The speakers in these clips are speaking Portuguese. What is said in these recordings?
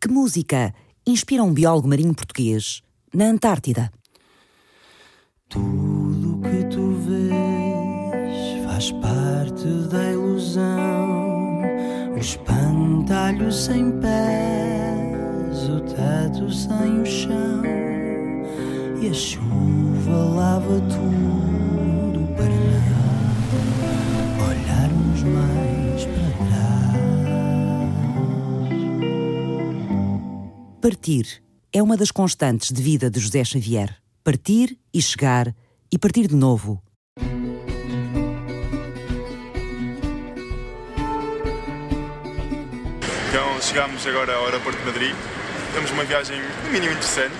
Que música inspira um biólogo marinho português na Antártida? Tudo que tu vês faz parte da ilusão. O espantalho sem pés, o teto sem o chão. E a chuva lava tudo Partir é uma das constantes de vida de José Xavier. Partir e chegar e partir de novo. Então chegámos agora ao aeroporto de Madrid. Temos uma viagem no mínimo interessante.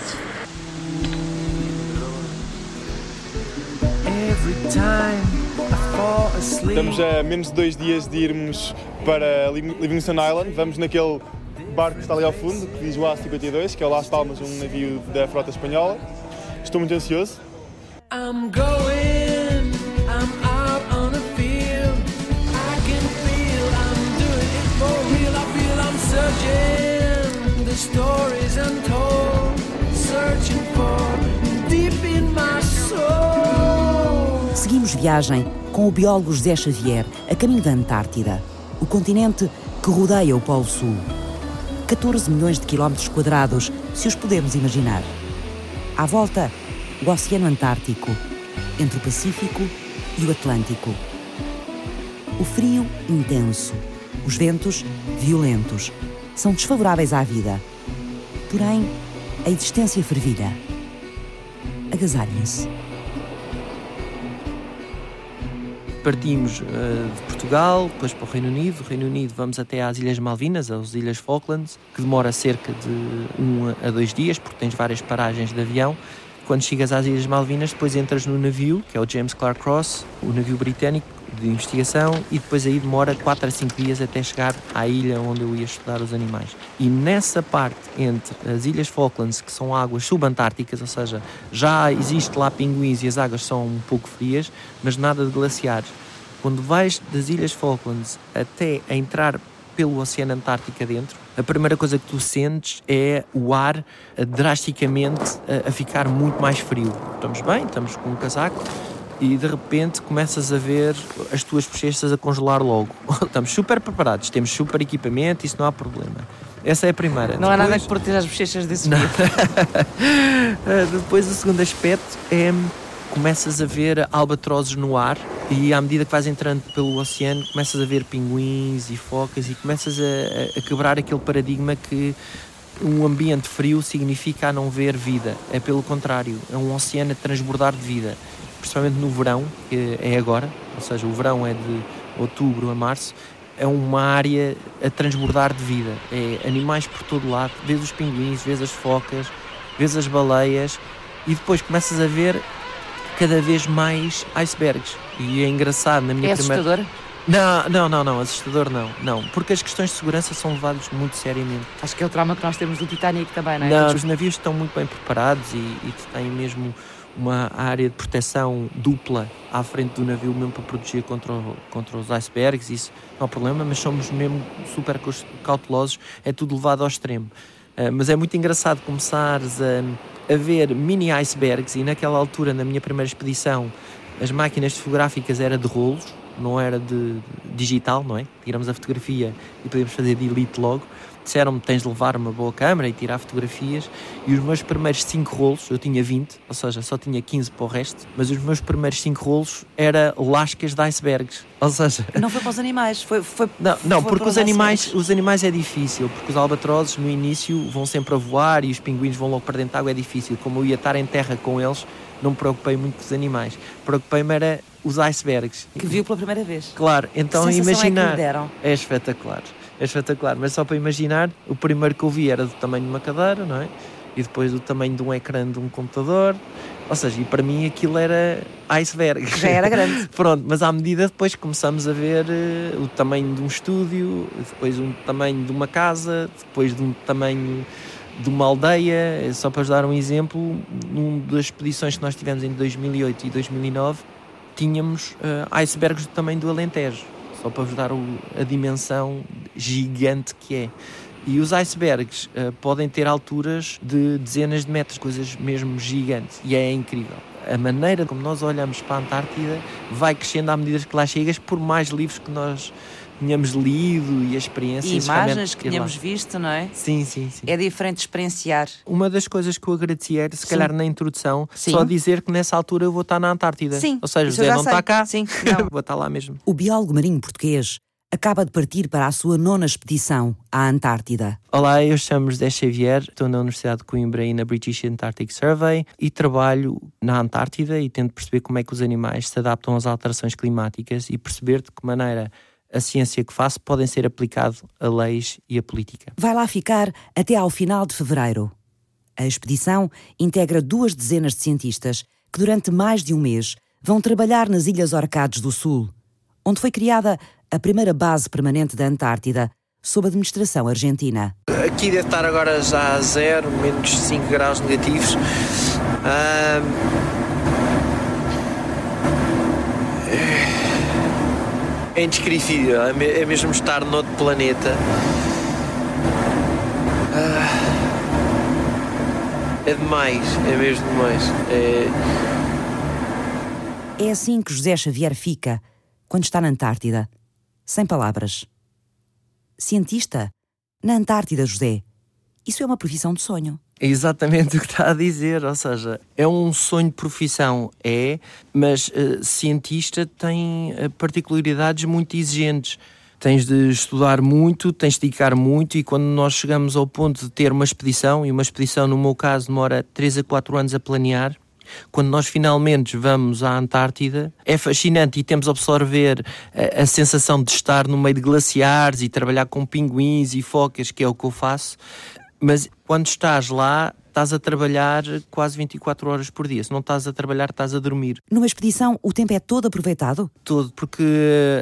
Estamos a menos de dois dias de irmos para Liv- Livingston Island. Vamos naquele barco que está ali ao fundo, que diz o A52, que é o Las Palmas, um navio da frota espanhola. Estou muito ansioso. I'm going, I'm out on the field. I can feel I'm doing it for real. I feel I'm searching the stories untold, searching for deep in my soul. Seguimos viagem com o biólogo José Xavier a caminho da Antártida, o continente que rodeia o Polo Sul. 14 milhões de quilómetros quadrados, se os podemos imaginar. À volta, o Oceano Antártico, entre o Pacífico e o Atlântico. O frio intenso, os ventos violentos, são desfavoráveis à vida. Porém, a existência fervilha. Agasalhem-se. Partimos eh, de Portugal, depois para o Reino Unido. Do Reino Unido vamos até às Ilhas Malvinas, às Ilhas Falklands, que demora cerca de um a dois dias, porque tens várias paragens de avião. Quando chegas às Ilhas Malvinas, depois entras no navio, que é o James Clark Ross, o navio britânico de investigação, e depois aí demora 4 a 5 dias até chegar à ilha onde eu ia estudar os animais. E nessa parte entre as Ilhas Falklands, que são águas subantárticas, ou seja, já existe lá pinguins e as águas são um pouco frias, mas nada de glaciares. Quando vais das Ilhas Falklands até a entrar pelo Oceano Antártico dentro, a primeira coisa que tu sentes é o ar eh, drasticamente a, a ficar muito mais frio. Estamos bem, estamos com um casaco e de repente começas a ver as tuas bochechas a congelar logo. estamos super preparados, temos super equipamento, isso não há problema. Essa é a primeira. Não há nada Depois- que proteja as bochechas desse Não. Uh, Depois o segundo aspecto é começas a ver albatrozes no ar e à medida que vais entrando pelo oceano começas a ver pinguins e focas e começas a, a- quebrar aquele paradigma que um ambiente frio significa a não ver vida. É pelo contrário, é um oceano a transbordar de vida, principalmente no verão, que é agora, ou seja, o verão é de outubro a março, é uma área a transbordar de vida. É animais por todo lado, vês os pinguins, vês as focas, vês as baleias e depois começas a ver cada vez mais icebergs. E é engraçado na minha É primeira. assustador? Não, não, não, não, assustador não, não, porque as questões de segurança são levadas muito seriamente. Acho que é o trauma que nós temos do Titanic também, não é? Não, Todos- os navios estão muito bem preparados e, e têm mesmo uma área de proteção dupla à frente do navio, mesmo para proteger contra, o- contra os icebergs, isso não há problema, mas somos mesmo super cautelosos, é tudo levado ao extremo. Ah, mas é muito engraçado começares a, a ver mini icebergs e naquela altura, na minha primeira expedição, as máquinas fotográficas era de rolos, não era de digital, não é? Tiramos a fotografia e podíamos fazer delete logo. Disseram-me tens de levar uma boa câmera e tirar fotografias. E os meus primeiros 5 rolos, eu tinha 20, ou seja, só tinha 15 para o resto, mas os meus primeiros 5 rolos era lascas de icebergs. Ou seja, Não foi para os animais, foi, foi não, não foi porque os animais, icebergs. os animais é difícil, porque os albatrozes no início vão sempre a voar e os pinguins vão logo para dentro da água, é difícil. Como eu ia estar em terra com eles, não me preocupei muito com os animais. Preocupei-me era os icebergs. Que viu pela primeira vez. Claro, então sensação imaginar. é deram? É espetacular, é espetacular. Mas só para imaginar, o primeiro que eu vi era do tamanho de uma cadeira, não é? E depois do tamanho de um ecrã de um computador. Ou seja, e para mim aquilo era iceberg. Já era grande. Pronto, mas à medida depois começamos a ver eh, o tamanho de um estúdio, depois um tamanho de uma casa, depois de um tamanho de uma aldeia. Só para vos dar um exemplo, numa das expedições que nós tivemos em 2008 e 2009, tínhamos eh, icebergs do tamanho do Alentejo. Só para vos dar o- a dimensão gigante que é. E os icebergs eh, podem ter alturas de dezenas de metros, coisas mesmo gigantes, e é incrível. A maneira como nós olhamos para a Antártida vai crescendo à medida que lá chegas, por mais livros que nós tenhamos lido e a experiência. E imagens que tínhamos visto, não é? Sim, sim, sim. É diferente experienciar. Uma das coisas que eu agradeci era, se Sim. calhar na introdução, Sim. só dizer que nessa altura eu vou estar na Antártida. Sim, Ou seja, isso eu José não sei. está cá, Sim, não. vou estar lá mesmo. O biólogo marinho português acaba de partir para a sua nona expedição à Antártida. Olá, eu chamo José Xavier, estou na Universidade de Coimbra e na British Antarctic Survey e trabalho na Antártida e tento perceber como é que os animais se adaptam às alterações climáticas e perceber de que maneira a ciência que faço podem ser aplicado a leis e a política. Vai lá ficar até ao final de fevereiro. A expedição integra duas dezenas de cientistas que, durante mais de um mês, vão trabalhar nas Ilhas Orcades do Sul, onde foi criada a primeira base permanente da Antártida, sob a administração argentina. Aqui deve estar agora já a zero, menos 5 graus negativos. É indescritível, é é mesmo estar noutro planeta. Ah, É demais, é mesmo demais. É... É assim que José Xavier fica quando está na Antártida. Sem palavras. Cientista? Na Antártida, José. Isso é uma profissão de sonho. É exatamente o que está a dizer, ou seja, é um sonho de profissão, é, mas eh, cientista tem eh, particularidades muito exigentes. Tens de estudar muito, tens de dedicar muito, e quando nós chegamos ao ponto de ter uma expedição, e uma expedição, no meu caso, demora 3 a 4 anos a planear, quando nós finalmente vamos à Antártida, é fascinante e temos a absorver a, a sensação de estar no meio de glaciares e trabalhar com pinguins e focas, que é o que eu faço. Mas quando estás lá, estás a trabalhar quase 24 horas por dia. Se não estás a trabalhar, estás a dormir Numa expedição, o tempo é todo aproveitado? todo, porque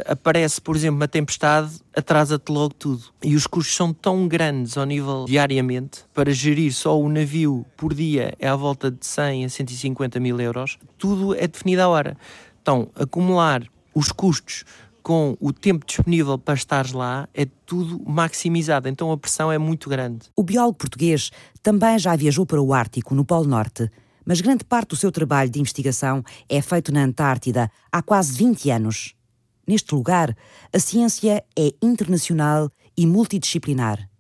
aparece, por exemplo, uma tempestade, atrasa-te logo tudo. E os custos são tão grandes ao nível diariamente, para gerir só o navio por dia é à volta de 100 a 150 mil euros, tudo é definido à hora. Então, acumular os custos com o tempo disponível para estares lá é tudo maximizado, então a pressão é muito grande. O biólogo português também já viajou para o Ártico, no Polo Norte, mas grande parte do seu trabalho de investigação é feito na Antártida há quase 20 anos. Neste lugar, a ciência é internacional e multidisciplinar.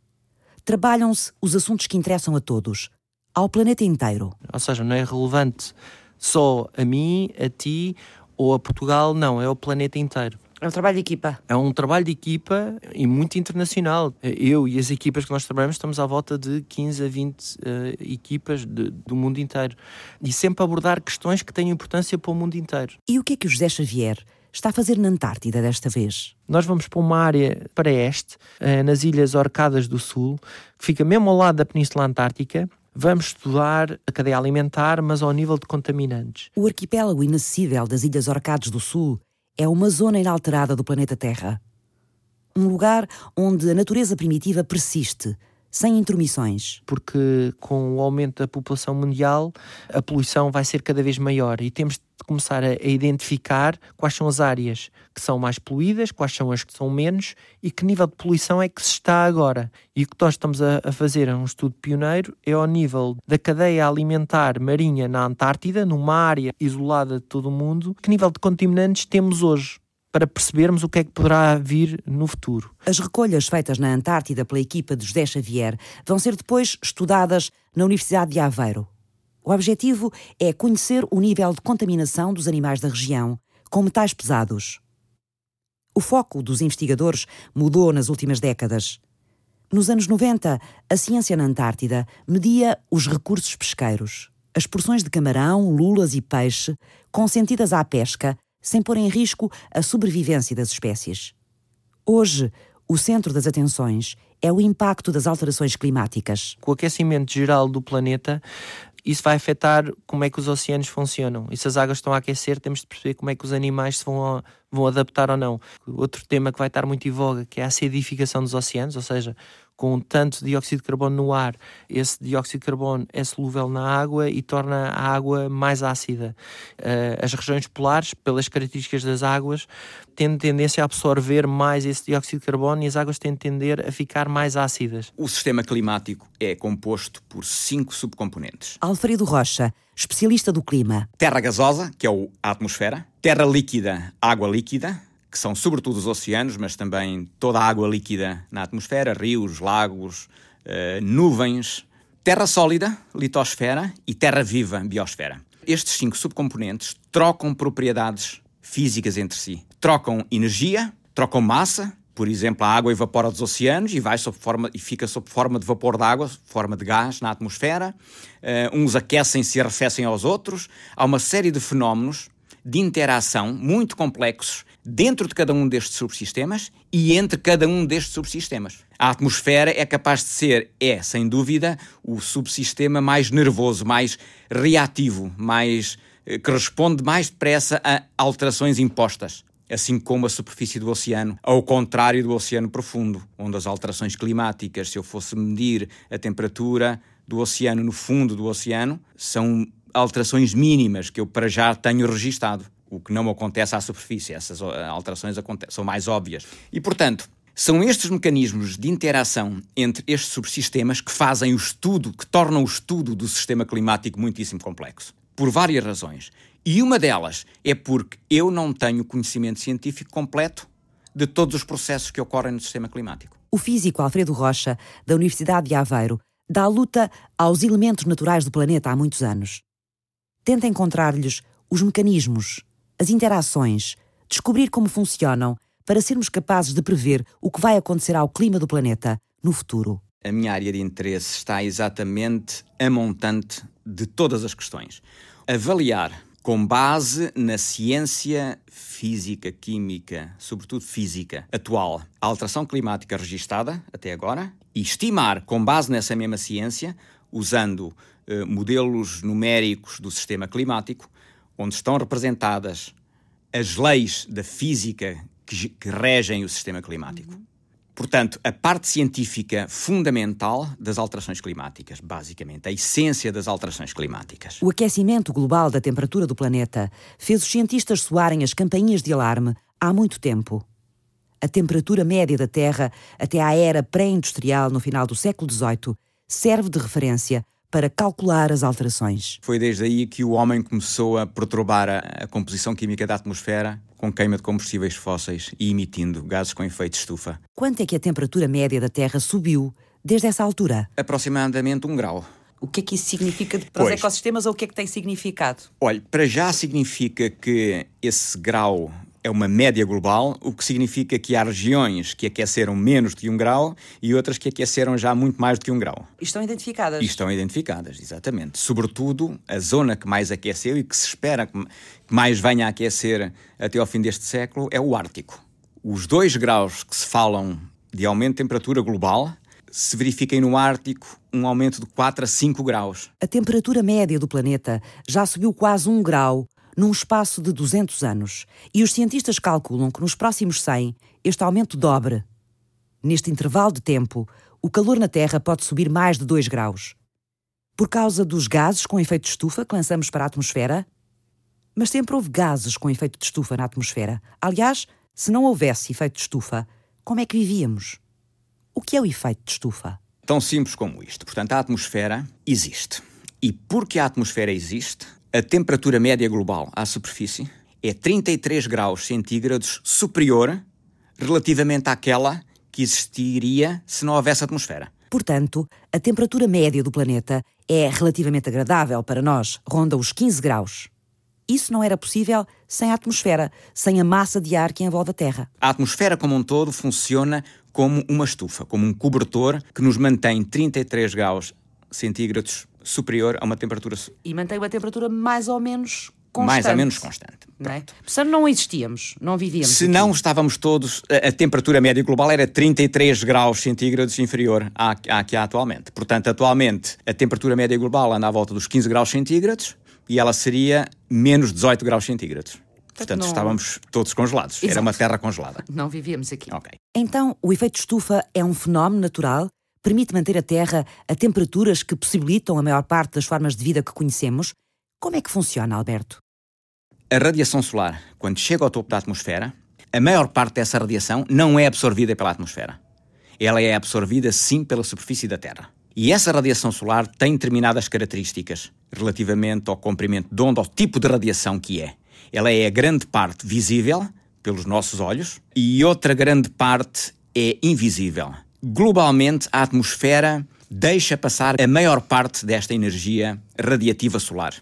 Trabalham-se os assuntos que interessam a todos, ao planeta inteiro. Ou seja, não é relevante só a mim, a ti ou a Portugal, não, é o planeta inteiro. É um trabalho de equipa. É um trabalho de equipa e muito internacional. Eu e as equipas que nós trabalhamos estamos à volta de 15 a 20 eh, equipas de- do mundo inteiro. E sempre abordar questões que têm importância para o mundo inteiro. E o que é que o José Xavier está a fazer na Antártida desta vez? Nós vamos para uma área para este, eh, nas Ilhas Orcadas do Sul, que fica mesmo ao lado da Península Antártica. Vamos estudar a cadeia alimentar, mas ao nível de contaminantes. O arquipélago inacessível das Ilhas Orcades do Sul é uma zona inalterada do planeta Terra. Um lugar onde a natureza primitiva persiste, sem intromissões. porque com o aumento da população mundial a poluição vai ser cada vez maior e temos de começar a, a identificar quais são as áreas que são mais poluídas, quais são as que são menos e que nível de poluição é que se está agora. E o que nós estamos a, a fazer, é um estudo pioneiro, é ao nível da cadeia alimentar marinha na Antártida, numa área isolada de todo o mundo, que nível de contaminantes temos hoje. Para percebermos o que é que poderá vir no futuro. As recolhas feitas na Antártida pela equipa de José Xavier vão ser depois estudadas na Universidade de Aveiro. O objetivo é conhecer o nível de contaminação dos animais da região com metais pesados. O foco dos investigadores mudou nas últimas décadas. Nos anos 90, a ciência na Antártida media os recursos pesqueiros, as porções de camarão, lulas e peixe consentidas à pesca, sem pôr em risco a sobrevivência das espécies. Hoje, o centro das atenções é o impacto das alterações climáticas. com o aquecimento geral do planeta, isso vai afetar como é que os oceanos funcionam. E se as águas estão a aquecer, temos de perceber como é que os animais se vão, vão adaptar ou não. Outro tema que vai estar muito em voga, que é a acidificação dos oceanos, ou seja, com tanto dióxido de carbono no ar, esse dióxido de carbono é solúvel na água e torna a água mais ácida. Uh, as regiões polares, pelas características das águas, têm tendência a absorver mais esse dióxido de carbono e as águas têm tender a ficar mais ácidas. O sistema climático é composto por cinco subcomponentes. Alfredo Rocha, especialista do clima. Terra gasosa, que é a atmosfera. Terra líquida, água líquida que são sobretudo os oceanos, mas também toda a água líquida na atmosfera, rios, lagos, uh, nuvens, terra sólida, litosfera e terra viva, biosfera. Estes cinco subcomponentes trocam propriedades físicas entre si. Trocam energia, trocam massa, por exemplo, a água evapora dos oceanos e, vai sob forma, e fica sob forma de vapor de água, forma de gás na atmosfera. Uh, uns aquecem-se e arrefecem aos outros. Há uma série de fenómenos de interação muito complexos dentro de cada um destes subsistemas e entre cada um destes subsistemas. A atmosfera é capaz de ser, é, sem dúvida, o subsistema mais nervoso, mais reativo, mais eh, que responde mais depressa a alterações impostas. Assim como a superfície do oceano, ao contrário do oceano profundo, onde as alterações climáticas, se eu fosse medir a temperatura do oceano no fundo do oceano, são alterações mínimas que eu para já tenho registado o que não acontece à superfície. Essas alterações são mais óbvias. E, portanto, são estes mecanismos de interação entre estes subsistemas que fazem o estudo, que tornam o estudo do sistema climático muitíssimo complexo. Por várias razões. E uma delas é porque eu não tenho conhecimento científico completo de todos os processos que ocorrem no sistema climático. O físico Alfredo Rocha, da Universidade de Aveiro, dá luta aos elementos naturais do planeta há muitos anos. Tenta encontrar-lhes os mecanismos, as interações, descobrir como funcionam, para sermos capazes de prever o que vai acontecer ao clima do planeta no futuro. A minha área de interesse está exatamente a montante de todas as questões. Avaliar com base na ciência física, química, sobretudo física, atual, a alteração climática registada até agora e estimar, com base nessa mesma ciência, usando modelos numéricos do sistema climático, onde estão representadas as leis da física que, que regem o sistema climático. Uhum. Portanto, a parte científica fundamental das alterações climáticas, basicamente, a essência das alterações climáticas. O aquecimento global da temperatura do planeta fez os cientistas soarem as campainhas de alarme há muito tempo. A temperatura média da Terra até à era pré-industrial no final do século XVIII serve de referência para calcular as alterações. Foi desde aí que o homem começou a perturbar a, a composição química da atmosfera com queima de combustíveis fósseis e emitindo gases com efeito de estufa. Quanto é que a temperatura média da Terra subiu desde essa altura? Aproximadamente um grau. O que é que isso significa para pois. os ecossistemas ou o que é que tem significado? Olha, para já significa que esse grau é uma média global, o que significa que há regiões que aqueceram menos de um grau e outras que aqueceram já muito mais do que um grau. E estão identificadas? E estão identificadas, exatamente. Sobretudo, a zona que mais aqueceu e que se espera que mais venha a aquecer até ao fim deste século é o Ártico. Os dois graus que se falam de aumento de temperatura global se verifiquem no Ártico um aumento de 4 a 5 graus. A temperatura média do planeta já subiu quase um grau num espaço de 200 anos, e os cientistas calculam que nos próximos 100 este aumento dobre. Neste intervalo de tempo, o calor na Terra pode subir mais de 2 graus. Por causa dos gases com efeito de estufa que lançamos para a atmosfera? Mas sempre houve gases com efeito de estufa na atmosfera. Aliás, se não houvesse efeito de estufa, como é que vivíamos? O que é o efeito de estufa? Tão simples como isto. Portanto, a atmosfera existe. E porque a atmosfera existe, a temperatura média global à superfície é 33 graus centígrados superior relativamente àquela que existiria se não houvesse atmosfera. Portanto, a temperatura média do planeta é relativamente agradável para nós, ronda os 15 graus. Isso não era possível sem a atmosfera, sem a massa de ar que envolve a Terra. A atmosfera como um todo funciona como uma estufa, como um cobertor que nos mantém 33 graus centígrados superior a uma temperatura. E mantém uma temperatura mais ou menos constante. Mais ou menos constante. Não é? Portanto, não existíamos, não vivíamos. Se aqui. não estávamos todos, a, a, temperatura média global era 33 graus centígrados inferior à, à que há atualmente. Portanto, atualmente a temperatura média global anda à volta dos 15 graus centígrados e ela seria menos 18 graus centígrados. Portanto, não... estávamos todos congelados. Exato. Era uma terra congelada. Não vivíamos aqui. Ok. Então, o efeito estufa é um fenómeno natural permite manter a Terra a temperaturas que possibilitam a maior parte das formas de vida que conhecemos. Como é que funciona, Alberto? A radiação solar, quando chega ao topo da atmosfera, a maior parte dessa radiação não é absorvida pela atmosfera. Ela é absorvida sim pela superfície da Terra. E essa radiação solar tem determinadas características relativamente ao comprimento de onda, ao tipo de radiação que é. Ela é a grande parte visível pelos nossos olhos e outra grande parte é invisível. Globalmente, a atmosfera deixa passar a maior parte desta energia radiativa solar.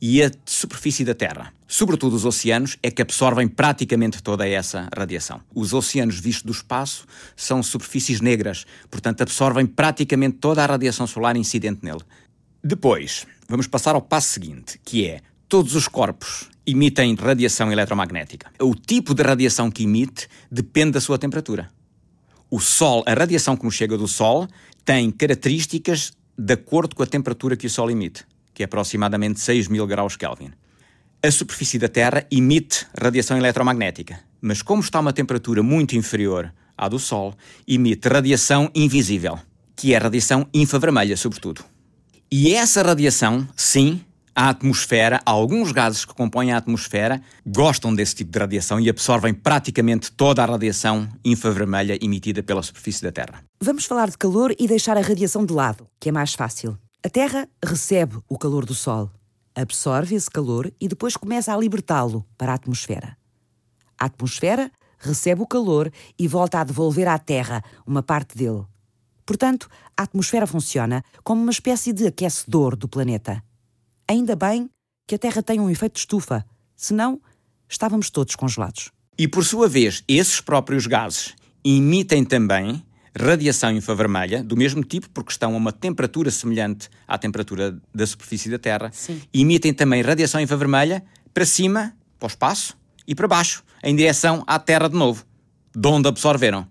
E a superfície da Terra, sobretudo os oceanos, é que absorvem praticamente toda essa radiação. Os oceanos vistos do espaço são superfícies negras, portanto absorvem praticamente toda a radiação solar incidente nele. Depois, vamos passar ao passo seguinte, que é todos os corpos emitem radiação eletromagnética. O tipo de radiação que emite depende da sua temperatura. O Sol, a radiação que nos chega do Sol, tem características de acordo com a temperatura que o Sol emite que é aproximadamente 6 mil graus Kelvin. A superfície da Terra emite radiação eletromagnética, mas como está a uma temperatura muito inferior à do Sol, emite radiação invisível, que é radiação infravermelha, sobretudo. E essa radiação, sim, a atmosfera, alguns gases que compõem a atmosfera gostam desse tipo de radiação e absorvem praticamente toda a radiação infravermelha emitida pela superfície da Terra. Vamos falar de calor e deixar a radiação de lado, que é mais fácil. A Terra recebe o calor do Sol, absorve esse calor e depois começa a libertá-lo para a atmosfera. A atmosfera recebe o calor e volta a devolver à Terra uma parte dele. Portanto, a atmosfera funciona como uma espécie de aquecedor do planeta. Ainda bem que a Terra tem um efeito de estufa, senão estávamos todos congelados. E por sua vez, esses próprios gases emitem também radiação infravermelha, do mesmo tipo, porque estão a uma temperatura semelhante à temperatura da superfície da Terra, Sim. e emitem também radiação infravermelha para cima, para o espaço, e para baixo, em direção à Terra de novo, de onde absorveram.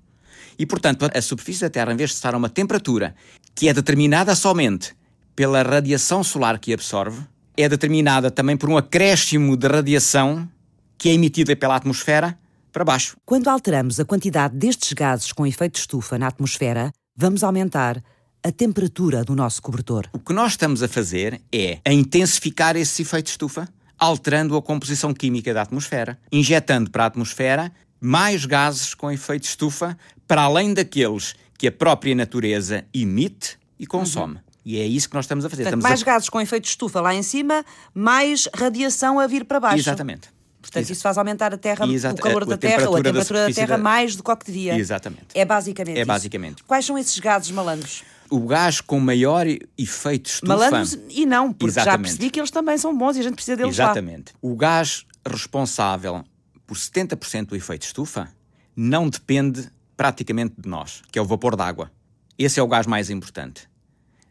E, portanto, a superfície da Terra, em vez de estar a uma temperatura que é determinada somente pela radiação solar que absorve, é determinada também por um acréscimo de radiação que é emitida pela atmosfera para baixo. Quando alteramos a quantidade destes gases com efeito de estufa na atmosfera, vamos aumentar a temperatura do nosso cobertor. O que nós estamos a fazer é a intensificar esse efeito de estufa, alterando a composição química da atmosfera, injetando para a atmosfera mais gases com efeito de estufa, para além daqueles que a própria natureza emite e consome. Uhum. E é isso que nós estamos a fazer. Portanto, estamos mais a... gases com efeito de estufa lá em cima, mais radiação a vir para baixo. Exatamente. Portanto, isso faz aumentar a terra, Exato. o calor A- da a terra ou a temperatura da da, terra da- mais do que o que devia. Exatamente. É basicamente É isso. basicamente. Quais são esses gases malandros? O gás com maior efeito de estufa... Malandros e não, porque já Exatamente. percebi que eles também são bons e a gente precisa deles lá. Exatamente. O gás responsável por 70% do efeito de estufa não depende praticamente de nós, que é o vapor d'água. Esse é o gás mais importante.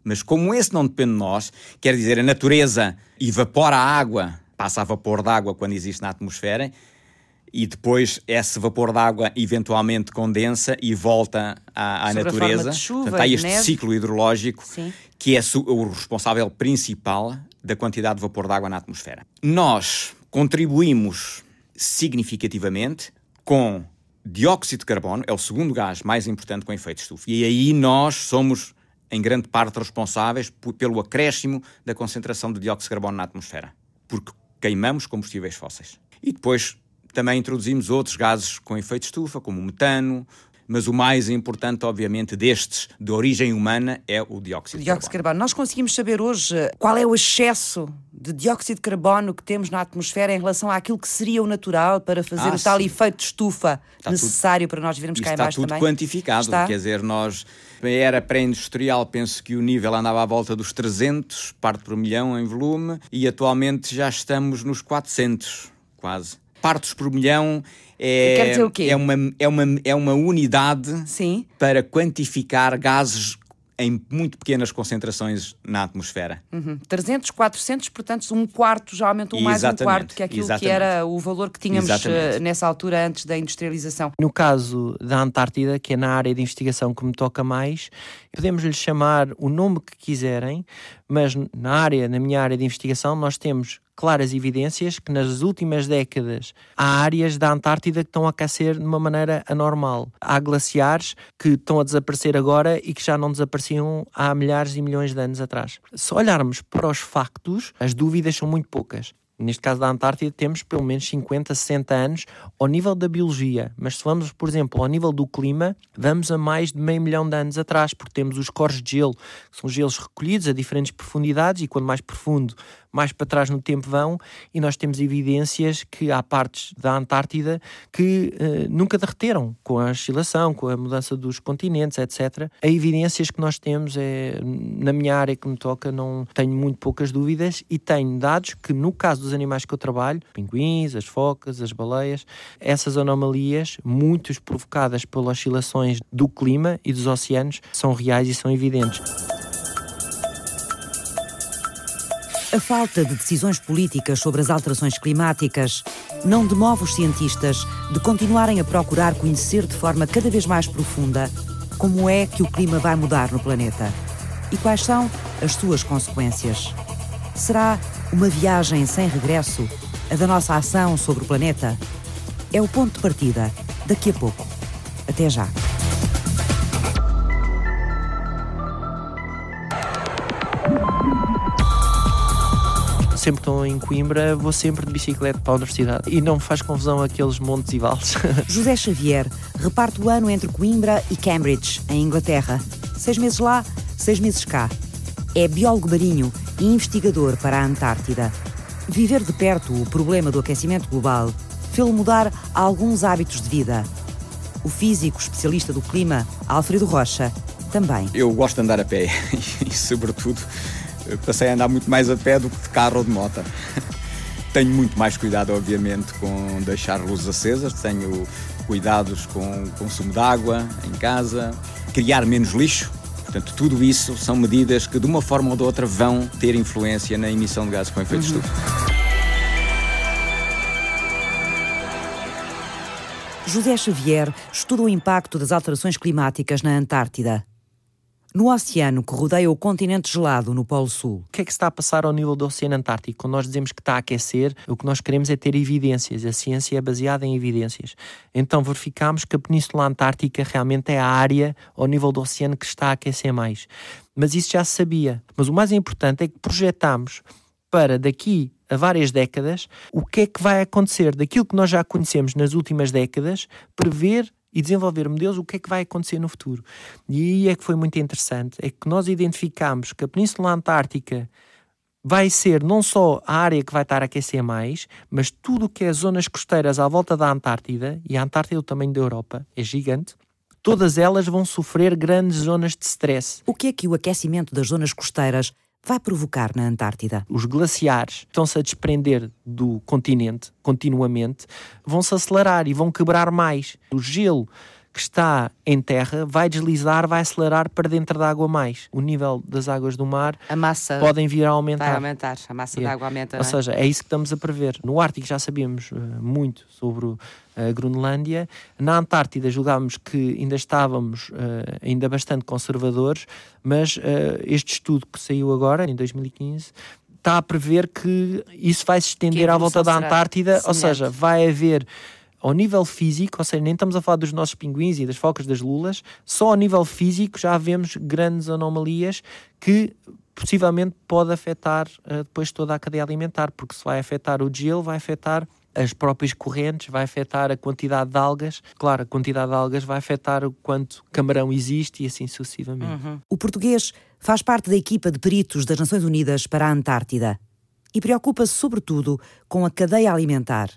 Mas como esse não depende de nós, quer dizer, a natureza evapora a água, passa a vapor d'água quando existe na atmosfera, e depois esse vapor d'água eventualmente condensa e volta à, à a natureza. de chuva Portanto, há este neve. ciclo hidrológico Sim. que é o responsável principal da quantidade de vapor d'água na atmosfera. Nós contribuímos significativamente com dióxido de carbono, é o segundo gás mais importante com efeito de estufa. E aí nós somos, em grande parte, responsáveis pelo acréscimo da concentração de dióxido de carbono na atmosfera, porque queimamos combustíveis fósseis. E depois também introduzimos outros gases com efeito de estufa, como o metano, mas o mais importante, obviamente, destes de origem humana é o dióxido de Dióxido de carbono. carbono. Nós conseguimos saber hoje eh, qual é o excesso de dióxido de carbono que temos na atmosfera em relação àquilo que seria o natural para fazer Ah, o tal sim. efeito de estufa Está necessário para nós vivermos cá em está baixo tudo também? quantificado, Está? quer dizer, nós, era pré-industrial, penso que o nível andava à volta dos 300, parte por milhão em volume, e atualmente já estamos nos 400, quase. Partos por milhão é, é, uma, é, uma, é uma unidade Sim. para quantificar gases em muito pequenas concentrações na atmosfera. Uhum. 300, 400, portanto, um quarto, já aumentou mais um quarto que aquilo que exatamente. era o valor que tínhamos Exatamente. eh, nessa altura antes da industrialização. No caso da Antártida, que é na área de investigação que me toca mais, podemos lhe chamar o nome que quiserem, mas na área, na minha área de investigação, nós temos claras evidências que nas últimas décadas há áreas da Antártida que estão a aquecer de uma maneira anormal. Há glaciares que estão a desaparecer agora e que já não desapareciam há milhares e milhões de anos atrás. Se olharmos para os factos, as dúvidas são muito poucas. Neste caso da Antártida, temos pelo menos 50, 60 anos ao nível da biologia. Mas se vamos, por exemplo, ao nível do clima, vamos a mais de meio milhão de anos atrás, porque temos os cores de gelo, que são gelos recolhidos a diferentes profundidades, e quando mais profundo, mais para trás no tempo vão, e nós temos evidências que há partes da Antártida que uh, nunca derreteram com a oscilação, com a mudança dos continentes, etc. A evidências que nós temos é, na minha área que me toca, não tenho muito poucas dúvidas e tenho dados que, no caso dos animais que eu trabalho, pinguins, as focas, as baleias, essas anomalias, muitas provocadas pelas oscilações do clima e dos oceanos, são reais e são evidentes. A falta de decisões políticas sobre as alterações climáticas não demove os cientistas de continuarem a procurar conhecer de forma cada vez mais profunda como é que o clima vai mudar no planeta e quais são as suas consequências. Será uma viagem sem regresso a da nossa ação sobre o planeta? É o ponto de partida daqui a pouco. Até já. Sempre que estou em Coimbra, vou sempre de bicicleta para a universidade e não me faz confusão aqueles montes e vales. José Xavier reparte o ano entre Coimbra e Cambridge, em Inglaterra. Seis meses lá, seis meses cá. É biólogo marinho e investigador para a Antártida. Viver de perto o problema do aquecimento global fez-lo mudar alguns hábitos de vida. O físico especialista do clima, Alfredo Rocha, também. Eu gosto de andar a pé e, sobretudo, passei a andar muito mais a pé do que de carro ou de moto. tenho muito mais cuidado, obviamente, com deixar luzes acesas, tenho cuidados com o consumo de água em casa, criar menos lixo. Portanto, tudo isso são medidas que, de uma forma ou de outra, vão ter influência na emissão de gases com efeito uhum. de estufa. José Xavier estuda o impacto das alterações climáticas na Antártida no oceano que rodeia o continente gelado no Polo Sul. O que é que está a passar ao nível do Oceano Antártico? Quando nós dizemos que está a aquecer, o que nós queremos é ter evidências. A ciência é baseada em evidências. Então verificamos que a Península Antártica realmente é a área ao nível do oceano que está a aquecer mais. Mas isso já se sabia. Mas o mais importante é que projetamos para daqui a várias décadas o que é que vai acontecer daquilo que nós já conhecemos nas últimas décadas, prever e desenvolver modelos o que é que vai acontecer no futuro. E aí é que foi muito interessante, é que nós identificamos que a Península Antártica vai ser não só a área que vai estar a aquecer mais, mas tudo o que é zonas costeiras à volta da Antártida, e a Antártida é o tamanho da Europa, é gigante, todas elas vão sofrer grandes zonas de stress. O que é que o aquecimento das zonas costeiras vai provocar na Antártida? Os glaciares estão-se a desprender do continente continuamente, vão-se acelerar e vão quebrar mais. O gelo que está em terra vai deslizar, vai acelerar para dentro da água mais. O nível das águas do mar a massa podem vir a aumentar. Vai aumentar, a massa yeah. aguas aumenta. Ou é? seja, é isso que estamos a prever. No Ártico já sabíamos uh, muito sobre a Groenlândia. Na Antártida julgámos que ainda estávamos uh, ainda bastante conservadores, mas uh, este estudo que saiu agora, em 2015, está a prever que isso vai se estender à volta da Antártida, ou seja, vai haver ao nível físico, ou seja, nem estamos a falar dos nossos pinguins e das focas das lulas, só ao nível físico já vemos grandes anomalias que possivelmente pode afetar uh, depois toda a cadeia alimentar, porque se vai afetar o gelo, vai afetar as próprias correntes, vai afetar a quantidade de algas. Claro, a quantidade de algas vai afetar o quanto camarão existe e assim sucessivamente. Uhum. O português faz parte da equipa de peritos das Nações Unidas para a Antártida e preocupa-se sobretudo com a cadeia alimentar.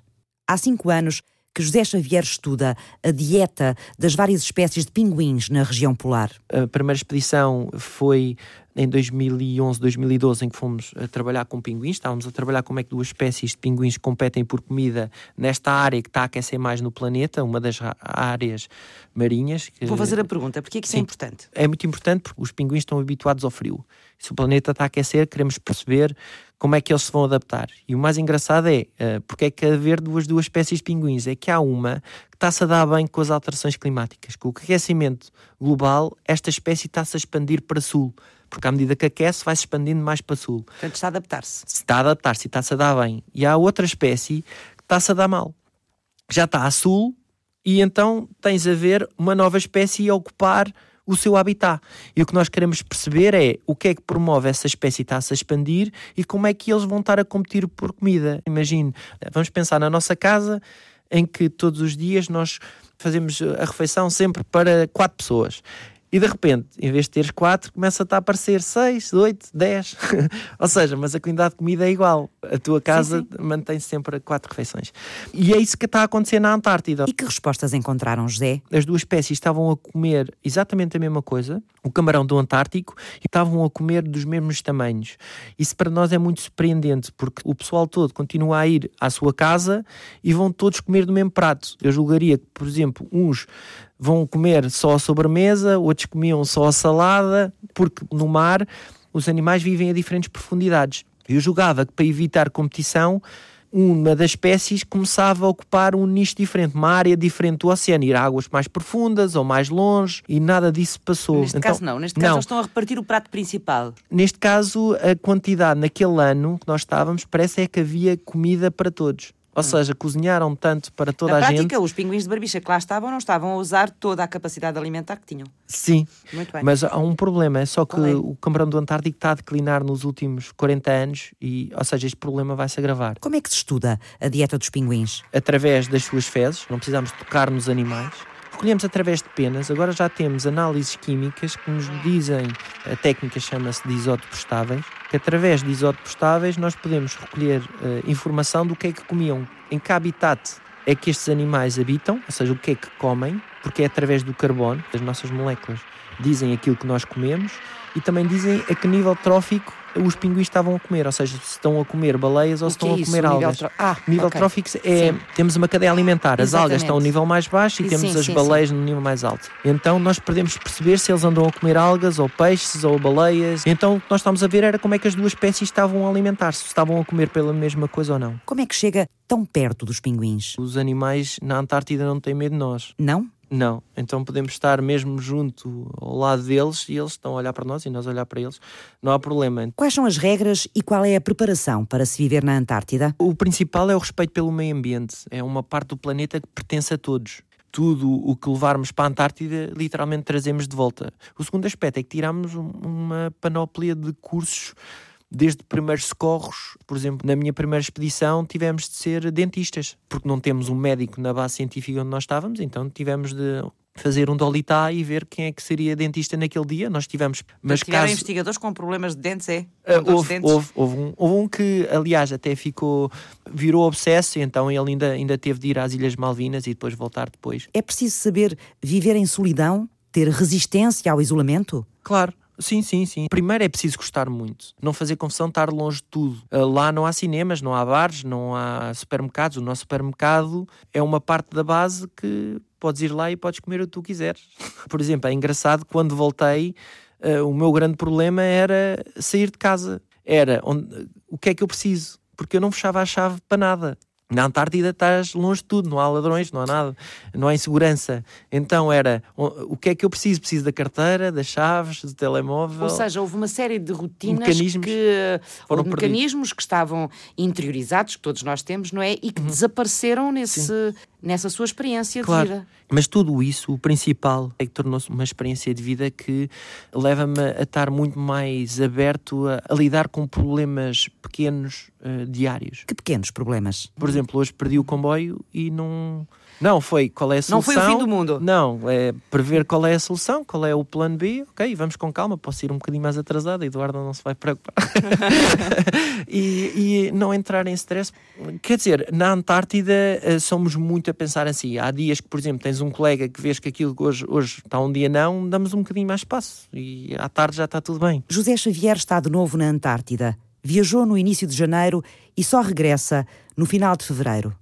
Há cinco anos que José Xavier estuda a dieta das várias espécies de pinguins na região polar. A primeira expedição foi em 2011, 2012, em que fomos a trabalhar com pinguins. Estávamos a trabalhar como é que duas espécies de pinguins competem por comida nesta área que está a aquecer mais no planeta, uma das áreas marinhas. Que... Vou fazer a pergunta, porquê é que isso é Sim, é importante? É muito importante porque os pinguins estão habituados ao frio. Se o planeta está a aquecer, queremos perceber como é que eles se vão adaptar. E o mais engraçado é, uh, porque é que haver duas, duas espécies de pinguins? É que há uma que está-se a dar bem com as alterações climáticas. Com o aquecimento global, esta espécie está-se a expandir para sul porque à medida que aquece vai se expandindo mais para sul. Portanto, está a adaptar-se. Se está a adaptar-se e está-se a dar bem. E há outra espécie que está-se a dar mal. Já está a sul e então tens a ver uma nova espécie a ocupar o seu habitat. E o que nós queremos perceber é o que é que promove essa espécie estar-se a expandir e como é que eles vão estar a competir por comida. Imagine, vamos pensar na nossa casa em que todos os dias nós fazemos a refeição sempre para quatro pessoas. E de repente, em vez de teres quatro, começa a aparecer seis, oito, dez. Ou seja, mas a quantidade de comida é igual. A tua casa mantém sempre quatro refeições. E é isso que está a acontecer na Antártida. E que respostas encontraram, José? As duas espécies estavam a comer exatamente a mesma coisa, o camarão do Antártico, e estavam a comer dos mesmos tamanhos. Isso para nós é muito surpreendente, porque o pessoal todo continua a ir à sua casa e vão todos comer do mesmo prato. Eu julgaria que, por exemplo, uns vão comer só a sobremesa, outros comiam só a salada, porque no mar os animais vivem a diferentes profundidades. Eu julgava que para evitar competição, uma das espécies começava a ocupar um nicho diferente, uma área diferente do oceano, ir a águas mais profundas ou mais longe, e nada disso passou. Neste Então- caso, não. Neste caso, não. eles estão a repartir o prato principal. Neste caso, a quantidade naquele ano que nós estávamos, parece é que havia comida para todos. Ou seja, cozinharam tanto para toda Na a prática, gente. os pinguins de barbicha que lá estavam não estavam a usar toda a capacidade alimentar que tinham. Sim, Muito bem. mas há um problema, é só que é? o camarão do Antártico está a declinar nos últimos 40 anos e, ou seja, este problema vai se agravar. Como é que se estuda a dieta dos pinguins? Através das suas fezes, não precisamos tocar nos animais. Recolhemos através de penas, agora já temos análises químicas que nos dizem, a técnica chama-se de isótopos estáveis, que através de isótopos estáveis nós podemos recolher eh, informação do que é que comiam, em que habitat é que estes animais habitam, ou seja, o que é que comem, porque é através do carbono, as nossas moléculas dizem aquilo que nós comemos e também dizem a que nível trófico os pinguins estavam a comer, ou seja, se estão a comer baleias ou se estão é a comer nível algas. tró- Ah, nível ok. trófico é Sim. temos uma cadeia alimentar, as algas estão a Exatamente. nível mais baixo e Sim, temos sim, as sim, baleias no nível mais alto. Então nós podemos perceber se eles andam a comer algas ou peixes ou baleias. Então o que nós estamos a ver era como é que as duas espécies estavam a alimentar-se, se estavam a comer pela mesma coisa ou não. Como é que chega tão perto dos pinguins? Os animais na Antártida não têm medo de nós. Não? Não, então podemos estar mesmo junto ao lado deles e eles estão a olhar para nós e nós a olhar para eles. Não há problema. Quais são as regras e qual é a preparação para se viver na Antártida? O principal é o respeito pelo meio ambiente. É uma parte do planeta que pertence a todos. Tudo o que levarmos para a Antártida, literalmente trazemos de volta. O segundo aspecto é que tiramos um- uma panóplia de cursos, desde primeiros socorros. Por exemplo, na minha primeira expedição tivemos de ser dentistas, porque não temos um médico na base científica onde nós estávamos, então tivemos de fazer um dolitá e ver quem é que seria dentista naquele dia. Nós tivemos, mas Tiveram caso investigadores com problemas de dentes, é? de houve, dentes? houve, houve um, houve um que, aliás, até ficou, virou obsesso, então ele ainda, ainda teve de ir às Ilhas Malvinas e depois voltar depois. É preciso saber viver em solidão, ter resistência ao isolamento? Claro. Sim, sim, sim. Primeiro é preciso gostar muito. Não fazer confusão, estar longe de tudo. Ah, Lá não há cinemas, não há bares, não há supermercados. O nosso supermercado é uma parte da base que podes ir lá e podes comer o que tu quiseres. Por exemplo, é engraçado, quando voltei, ah, o meu grande problema era sair de casa. Era onde- o que é que eu preciso? Porque eu não fechava a chave para nada. Na Antártida estás longe de tudo, não há ladrões, não há nada, não há insegurança. Então era o que é que eu preciso? Preciso da carteira, das chaves, do telemóvel. Ou seja, houve uma série de rotinas Mecanismos que foram de mecanismos que estavam interiorizados, que todos nós temos, não é? E que desapareceram nesse, nessa sua experiência de Uhum. Claro. vida. Mas tudo isso, o principal, é que tornou-se uma experiência de vida que leva-me a estar muito mais aberto a, a lidar com problemas pequenos eh, diários. Que pequenos problemas. Por exemplo, hoje perdi o comboio e não. Não, foi qual é a Não solução. foi o fim do mundo. Não, é prever qual é a solução, qual é o plano B. Ok, vamos com calma, posso ir um bocadinho mais atrasado, Eduardo não se vai preocupar. e, e não entrar em stress. Quer dizer, na Antártida eh, somos muito a pensar assim. Há dias que, por exemplo, tens um colega que vês que aquilo que hoje, hoje está um dia não, damos um bocadinho mais espaço e à tarde já está tudo bem. José Xavier está de novo na Antártida. Viajou no início de janeiro e só regressa no final de fevereiro.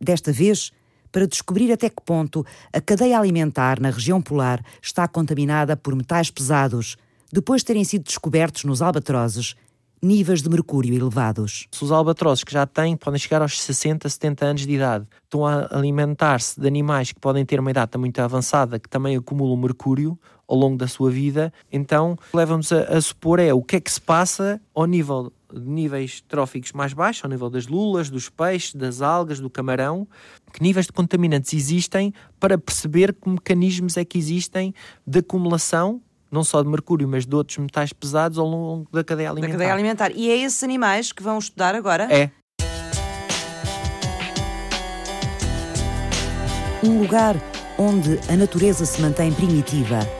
Desta vez, para descobrir até que ponto a cadeia alimentar na região polar está contaminada por metais pesados, depois de terem sido descobertos nos albatrozes, níveis de mercúrio elevados. Os albatrossos que já têm podem chegar aos 60, 70 anos de idade. Estão a alimentar-se de animais que podem ter uma idade muito avançada, que também acumulam mercúrio ao longo da sua vida. Então, leva-nos a, a supor é o que é que se passa ao nível de níveis tróficos mais baixos, ao nível das lulas, dos peixes, das algas, do camarão, que níveis de contaminantes existem para perceber que mecanismos é que existem de acumulação não só de mercúrio, mas de outros metais pesados ao longo da cadeia alimentar. Da cadeia alimentar. E é esses animais que vão estudar agora? É. Um lugar onde a natureza se mantém primitiva.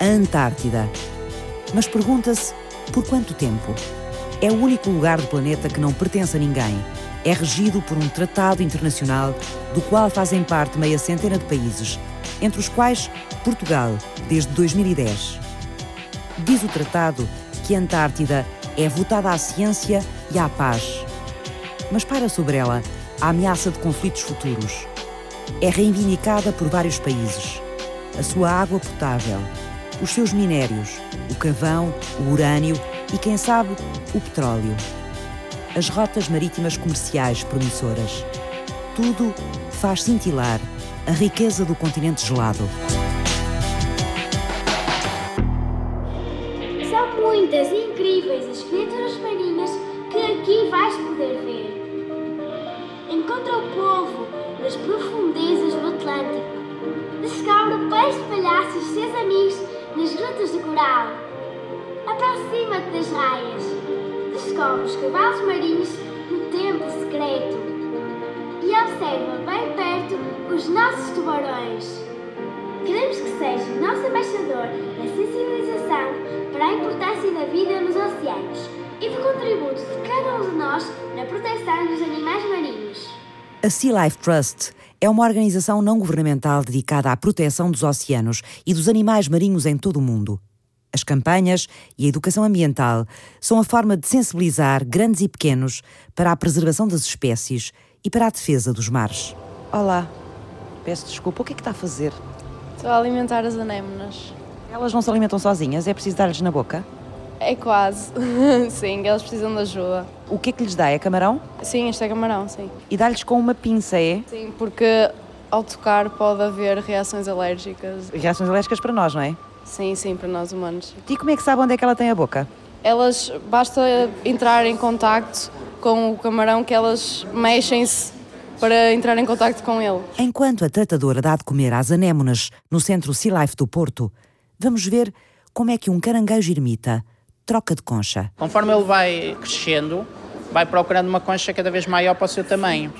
A Antártida. Mas pergunta-se por quanto tempo? É o único lugar do planeta que não pertence a ninguém. É regido por um tratado internacional do qual fazem parte meia centena de países, entre os quais Portugal, desde 2010. Diz o tratado que a Antártida é votada à ciência e à paz. Mas para sobre ela a ameaça de conflitos futuros. É reivindicada por vários países. A sua água potável, os seus minérios, o cavão, o urânio e, quem sabe, o petróleo. As rotas marítimas comerciais promissoras. Tudo faz cintilar a riqueza do continente gelado. São muitas incríveis as criaturas marinhas que aqui vais poder ver. Encontra o povo nas profundezas do Atlântico. Descobre peixes palhaços e grutas de coral. Aproxima-te das raias. Descobre os cavalos marinhos no templo secreto. E observa bem perto os nossos tubarões. Queremos que seja nosso embaixador na sensibilização para a importância da vida nos oceanos e do contributo de cada um de nós na proteção dos animais marinhos. A Sea Life Trust é uma organização não governamental dedicada à proteção dos oceanos e dos animais marinhos em todo o mundo. As campanhas e a educação ambiental são a forma de sensibilizar grandes e pequenos para a preservação das espécies e para a defesa dos mares. Olá, peço desculpa, o que é que está a fazer? Estou a alimentar as anémonas. Elas não se alimentam sozinhas, é preciso dar-lhes na boca? É quase. sim, elas precisam de ajuda. O que é que lhes dá? É camarão? Sim, este é camarão, sim. E dá-lhes com uma pinça, é? Sim, porque ao tocar pode haver reações alérgicas. Reações alérgicas para nós, não é? Sim, sim, para nós humanos. E como é que sabe onde é que ela tem a boca? Elas, basta entrar em contacto com o camarão que elas mexem-se para entrar em contacto com ele. Enquanto a tratadora dá de comer às anémonas no centro Sea Life do Porto, vamos ver como é que um caranguejo ermita troca de concha. Conforme ele vai crescendo, vai procurando uma concha cada vez maior para o seu tamanho.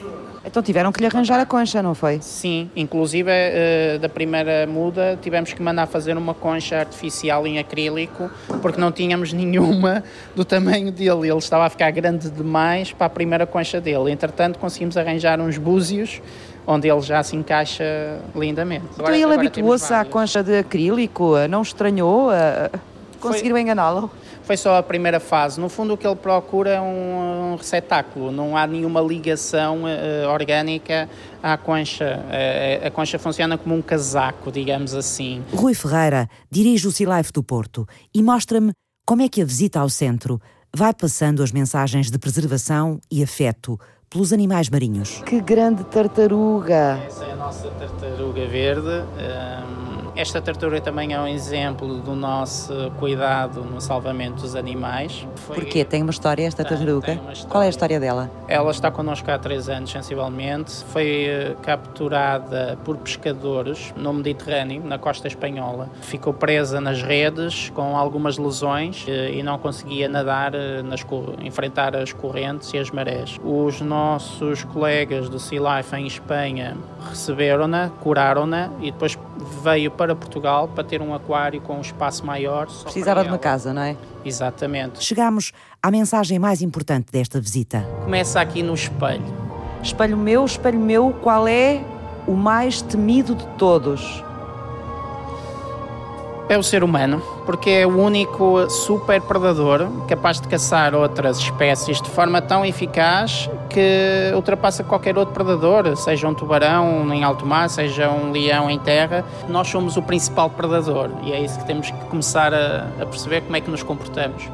Então tiveram que lhe arranjar a concha, não foi? Sim, inclusive eh, da primeira muda tivemos que mandar fazer uma concha artificial em acrílico porque não tínhamos nenhuma do tamanho dele. Ele estava a ficar grande demais para a primeira concha dele. Entretanto, conseguimos arranjar uns búzios onde ele já se encaixa lindamente. Então ele habituou-se à concha de acrílico? Não estranhou? Conseguiram enganá-lo? Foi só a primeira fase. No fundo, o que ele procura é um, um receptáculo. Não há nenhuma ligação uh, orgânica à concha. Uh, a concha funciona como um casaco, digamos assim. Rui Ferreira dirige o Sea Life do Porto e mostra-me como é que a visita ao centro vai passando as mensagens de preservação e afeto pelos animais marinhos. Que grande tartaruga! Essa é a nossa tartaruga verde. Um, esta tartaruga também é um exemplo do nosso cuidado no salvamento dos animais. Foi... Porquê? Tem uma história esta tartaruga? História. Qual é a história dela? Ela está connosco há três anos, sensivelmente. Foi eh, capturada por pescadores no Mediterrâneo, na costa espanhola. Ficou presa nas redes com algumas lesões eh, e não conseguia nadar, eh, nas, enfrentar as correntes e as marés. Os nossos colegas do Sea Life em Espanha receberam-na, curaram-na e depois veio para Portugal para ter um aquário com um espaço maior. Precisava de uma casa, não é? Exatamente. Chegamos à mensagem mais importante desta visita. Começa aqui no espelho. Espelho meu, espelho meu, qual é o mais temido de todos? É o ser humano, porque é o único super predador capaz de caçar outras espécies de forma tão eficaz que ultrapassa qualquer outro predador, seja um tubarão em alto mar, seja um leão em terra. Nós somos o principal predador e é isso que temos que começar a, a perceber como é que nos comportamos.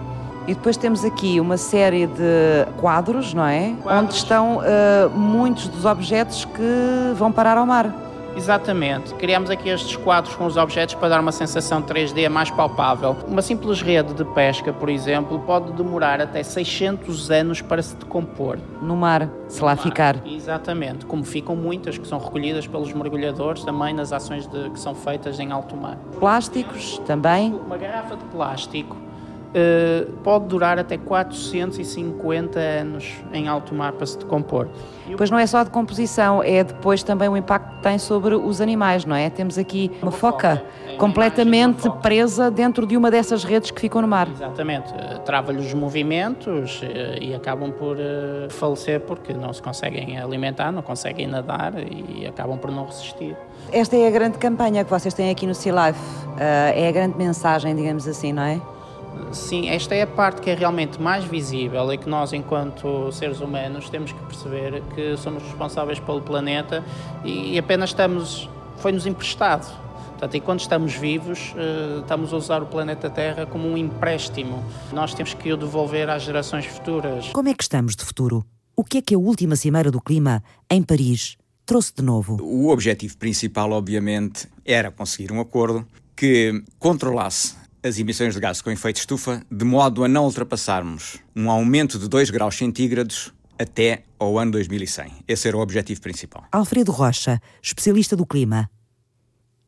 E depois temos aqui uma série de quadros, não é? Quadros. Onde estão uh, muitos dos objetos que vão parar ao mar. Exatamente. Criamos aqui estes quadros com os objetos para dar uma sensação 3D mais palpável. Uma simples rede de pesca, por exemplo, pode demorar até 600 anos para se decompor. No mar, se lá mar. ficar. Exatamente. Como ficam muitas que são recolhidas pelos mergulhadores também nas ações de, que são feitas em alto mar. Plásticos também. Uma garrafa de plástico Uh, pode durar até 450 anos em alto mar para se decompor. Pois não é só a decomposição, é depois também o impacto que tem sobre os animais, não é? Temos aqui uma foca completamente presa dentro de uma dessas redes que ficam no mar. Exatamente, uh, trava-lhe os movimentos uh, e acabam por falecer porque não se conseguem alimentar, não conseguem nadar e acabam por não resistir. Esta é a grande campanha que vocês têm aqui no Sea Life, é a grande mensagem, digamos assim, não é? Sim, esta é a parte que é realmente mais visível e que nós, enquanto seres humanos, temos que perceber que somos responsáveis pelo planeta e apenas estamos. foi-nos emprestado. Portanto, enquanto estamos vivos, eh, estamos a usar o planeta Terra como um empréstimo. Nós temos que o devolver às gerações futuras. Como é que estamos de futuro? O que é que a última Cimeira do Clima, em Paris, trouxe de novo? O objetivo principal, obviamente, era conseguir um acordo que controlasse as emissões de gases com efeito estufa, de modo a não ultrapassarmos um aumento de 2 graus centígrados até ao ano 2100. Esse era o objetivo principal. Alfredo Rocha, especialista do clima.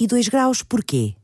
E 2 graus porquê?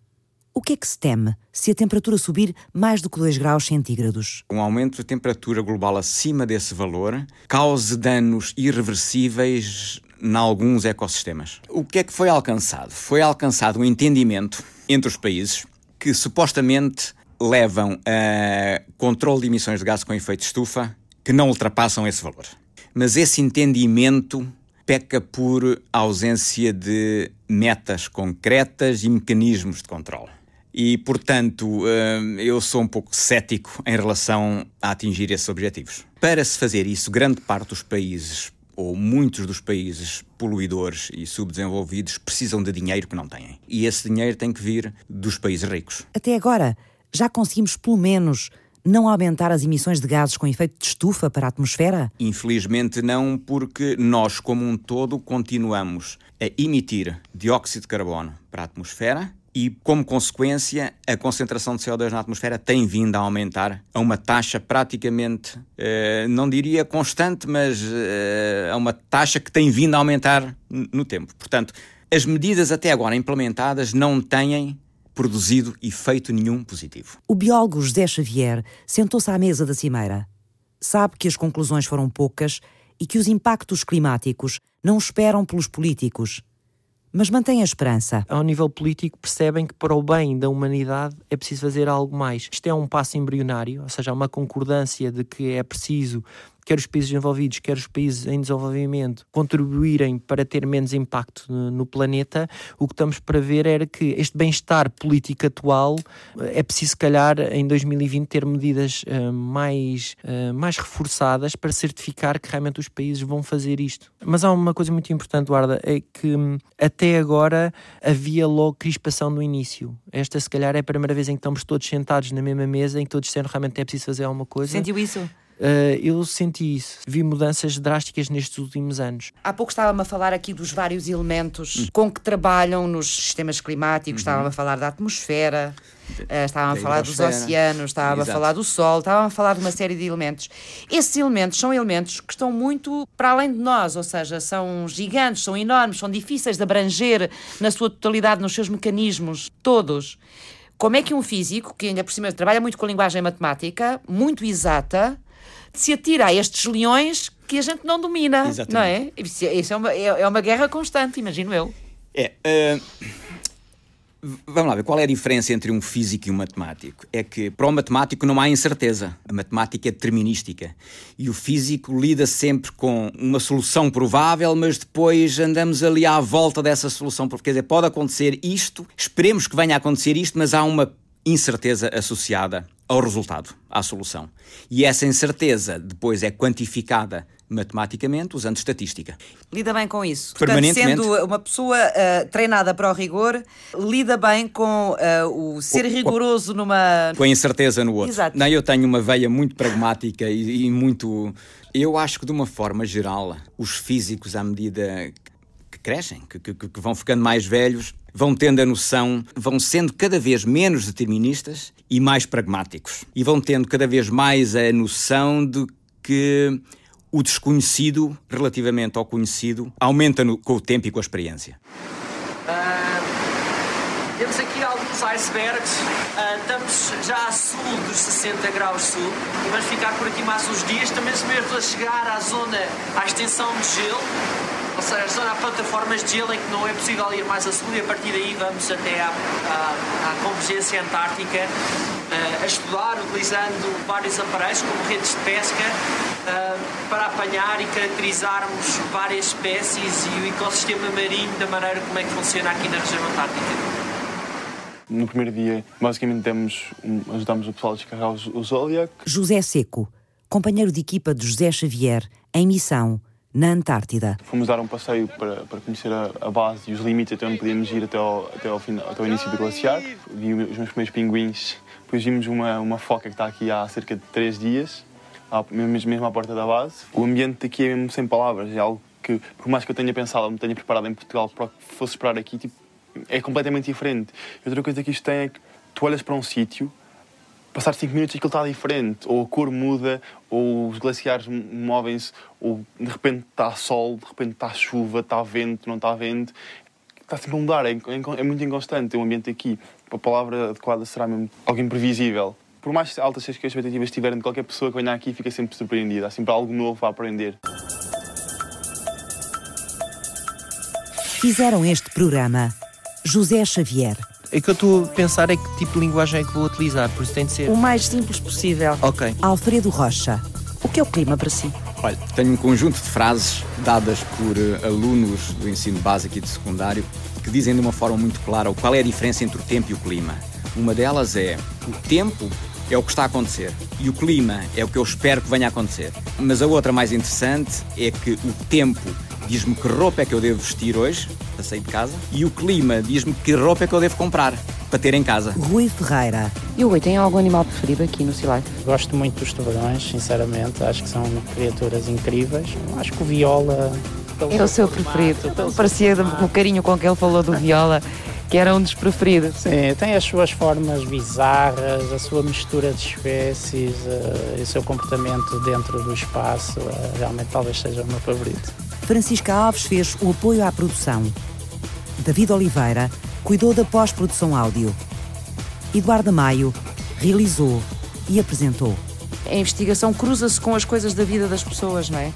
O que é que se teme se a temperatura subir mais do que 2 graus centígrados? Um aumento da temperatura global acima desse valor cause danos irreversíveis em alguns ecossistemas. O que é que foi alcançado? Foi alcançado um entendimento entre os países que supostamente levam a controle de emissões de gás com efeito de estufa que não ultrapassam esse valor. Mas esse entendimento peca por ausência de metas concretas e mecanismos de controle. E, portanto, eh, eu sou um pouco cético em relação a atingir esses objetivos. Para se fazer isso, grande parte dos países ou muitos dos países poluidores e subdesenvolvidos precisam de dinheiro que não têm. E esse dinheiro tem que vir dos países ricos. Até agora, já conseguimos pelo menos não aumentar as emissões de gases com efeito de estufa para a atmosfera? Infelizmente não, porque nós, como um todo, continuamos a emitir dióxido de carbono para a atmosfera e, como consequência, a concentração de CO2 na atmosfera tem vindo a aumentar a uma taxa praticamente, eh, não diria constante, mas eh, a uma taxa que tem vindo a aumentar no tempo. Portanto, as medidas até agora implementadas não têm produzido efeito nenhum positivo. O biólogo José Xavier sentou-se à mesa da cimeira. Sabe que as conclusões foram poucas e que os impactos climáticos não esperam pelos políticos mas mantém a esperança. Ao nível político, percebem que para o bem da humanidade é preciso fazer algo mais. Isto é um passo embrionário, ou seja, há uma concordância de que é preciso quer os países envolvidos, quer os países em desenvolvimento, contribuírem para ter menos impacto no, planeta, o que estamos para ver era que este bem-estar político atual eh, é preciso, se calhar, em 2020 ter medidas uh, mais, uh, mais reforçadas para certificar que realmente os países vão fazer isto. Mas há uma coisa muito importante, Guarda, é que um, até agora havia logo crispação no início. Esta, se calhar, é a primeira vez em que estamos todos sentados na mesma mesa, em que todos disseram realmente é preciso fazer alguma coisa. Sentiu isso? Uh, eu senti isso. Vi mudanças drásticas nestes últimos anos. Há pouco estava-me a falar aqui dos vários elementos hum. com que trabalham nos sistemas climáticos, uhum. estava a falar da atmosfera, uh, estava a falar dos oceanos, estava a falar do sol, estava a falar de uma série de elementos. Esses elementos são elementos que estão muito para além de nós, ou seja, são gigantes, são enormes, são difíceis de abranger na sua totalidade, nos seus mecanismos todos. Como é que um físico, que ainda por cima trabalha muito com a linguagem matemática, muito exata, se atira a estes leões que a gente não domina, Exatamente. não é? Isso é uma, é, é uma guerra constante, imagino eu. É. Uh... Vamos lá ver, qual é a diferença entre um físico e um matemático? É que para o matemático não há incerteza. A matemática é determinística. E o físico lida sempre com uma solução provável, mas depois andamos ali à volta dessa solução. Porque, quer dizer, pode acontecer isto, esperemos que venha a acontecer isto, mas há uma incerteza associada ao resultado, à solução. E essa incerteza depois é quantificada matematicamente usando estatística. Lida bem com isso. Portanto, sendo uma pessoa uh, treinada para o rigor, lida bem com uh, o ser o- rigoroso numa. Com a incerteza no outro. Exato. Não, eu tenho uma veia muito pragmática e, e muito. Eu acho que, de uma forma geral, os físicos, à medida que crescem, que, que- que vão ficando mais velhos, vão tendo a noção, vão sendo cada vez menos deterministas e mais pragmáticos. E vão tendo cada vez mais a noção de que o desconhecido, relativamente ao conhecido, aumenta no- com o tempo e com a experiência. Temos aqui alguns icebergs. Ah, estamos já a sul dos 60 graus sul e vamos ficar por aqui mais uns dias. Também mesmo a chegar à zona, à extensão de gelo, ou seja, zona a plataformas de gelo em que não é possível ir mais a sul e a partir daí vamos até à, à, à convergência antártica ah, a estudar, utilizando vários aparelhos como redes de pesca ah, para apanhar e caracterizarmos várias espécies e o ecossistema marinho da maneira como é que funciona aqui na região antártica. No primeiro dia, basicamente, demos, um, ajudámos o pessoal a descarregar o, o Zodiac. José Seco, companheiro de equipa de José Xavier, em missão na Antártida. Fomos dar um passeio para, para conhecer a, a base e os limites até onde podíamos ir até ao, até ao, final, até ao início do glaciar. Vi os meus primeiros pinguins. Depois vimos uma, uma foca que está aqui há cerca de três dias, mesmo, mesmo à porta da base. O ambiente aqui é mesmo sem palavras. É algo que, por mais que eu tenha pensado, me tenha preparado em Portugal para o que fosse esperar aqui, tipo, é completamente diferente. Outra coisa que isto tem é que tu olhas para um sítio passar 5 minutos aquilo está diferente. Ou a cor muda, ou os glaciares movem-se, ou de repente está sol, de repente está chuva, está vento, não está vento. Está sempre a mudar, é, é, é muito inconstante o ambiente aqui. A palavra adequada será mesmo algo imprevisível. Por mais altas que as expectativas tiverem de qualquer pessoa que venha aqui, fica sempre surpreendida. Há sempre algo novo a aprender. Fizeram este programa José Xavier. É que eu estou a pensar é que tipo de linguagem é que vou utilizar, por isso tem de ser. O mais simples possível. Ok. Alfredo Rocha. O que é o clima para si? Olha, tenho um conjunto de frases dadas por eh, alunos do ensino básico e de secundário que dizem de uma forma muito clara qual é a diferença entre o tempo e o clima. Uma delas é: o tempo é o que está a acontecer e o clima é o que eu espero que venha a acontecer. Mas a outra mais interessante é que o tempo diz-me que roupa é que eu devo vestir hoje para sair de casa e o clima diz-me que roupa é que eu devo comprar para ter em casa. Rui Ferreira. E o Rui, tem algum animal preferido aqui no Life? Gosto muito dos tubarões, sinceramente. Acho que são criaturas incríveis. Acho que o viola. É o seu preferido. Parecia o carinho com que ele falou do viola, que era um dos preferidos. Sim, tem as suas formas bizarras, a sua mistura de espécies eh, e o seu comportamento dentro do espaço. eh, realmente, talvez seja o meu favorito. Francisca Alves fez o apoio à produção. David Oliveira cuidou da pós-produção áudio. Eduardo Maio realizou e apresentou. A investigação cruza-se com as coisas da vida das pessoas, não é?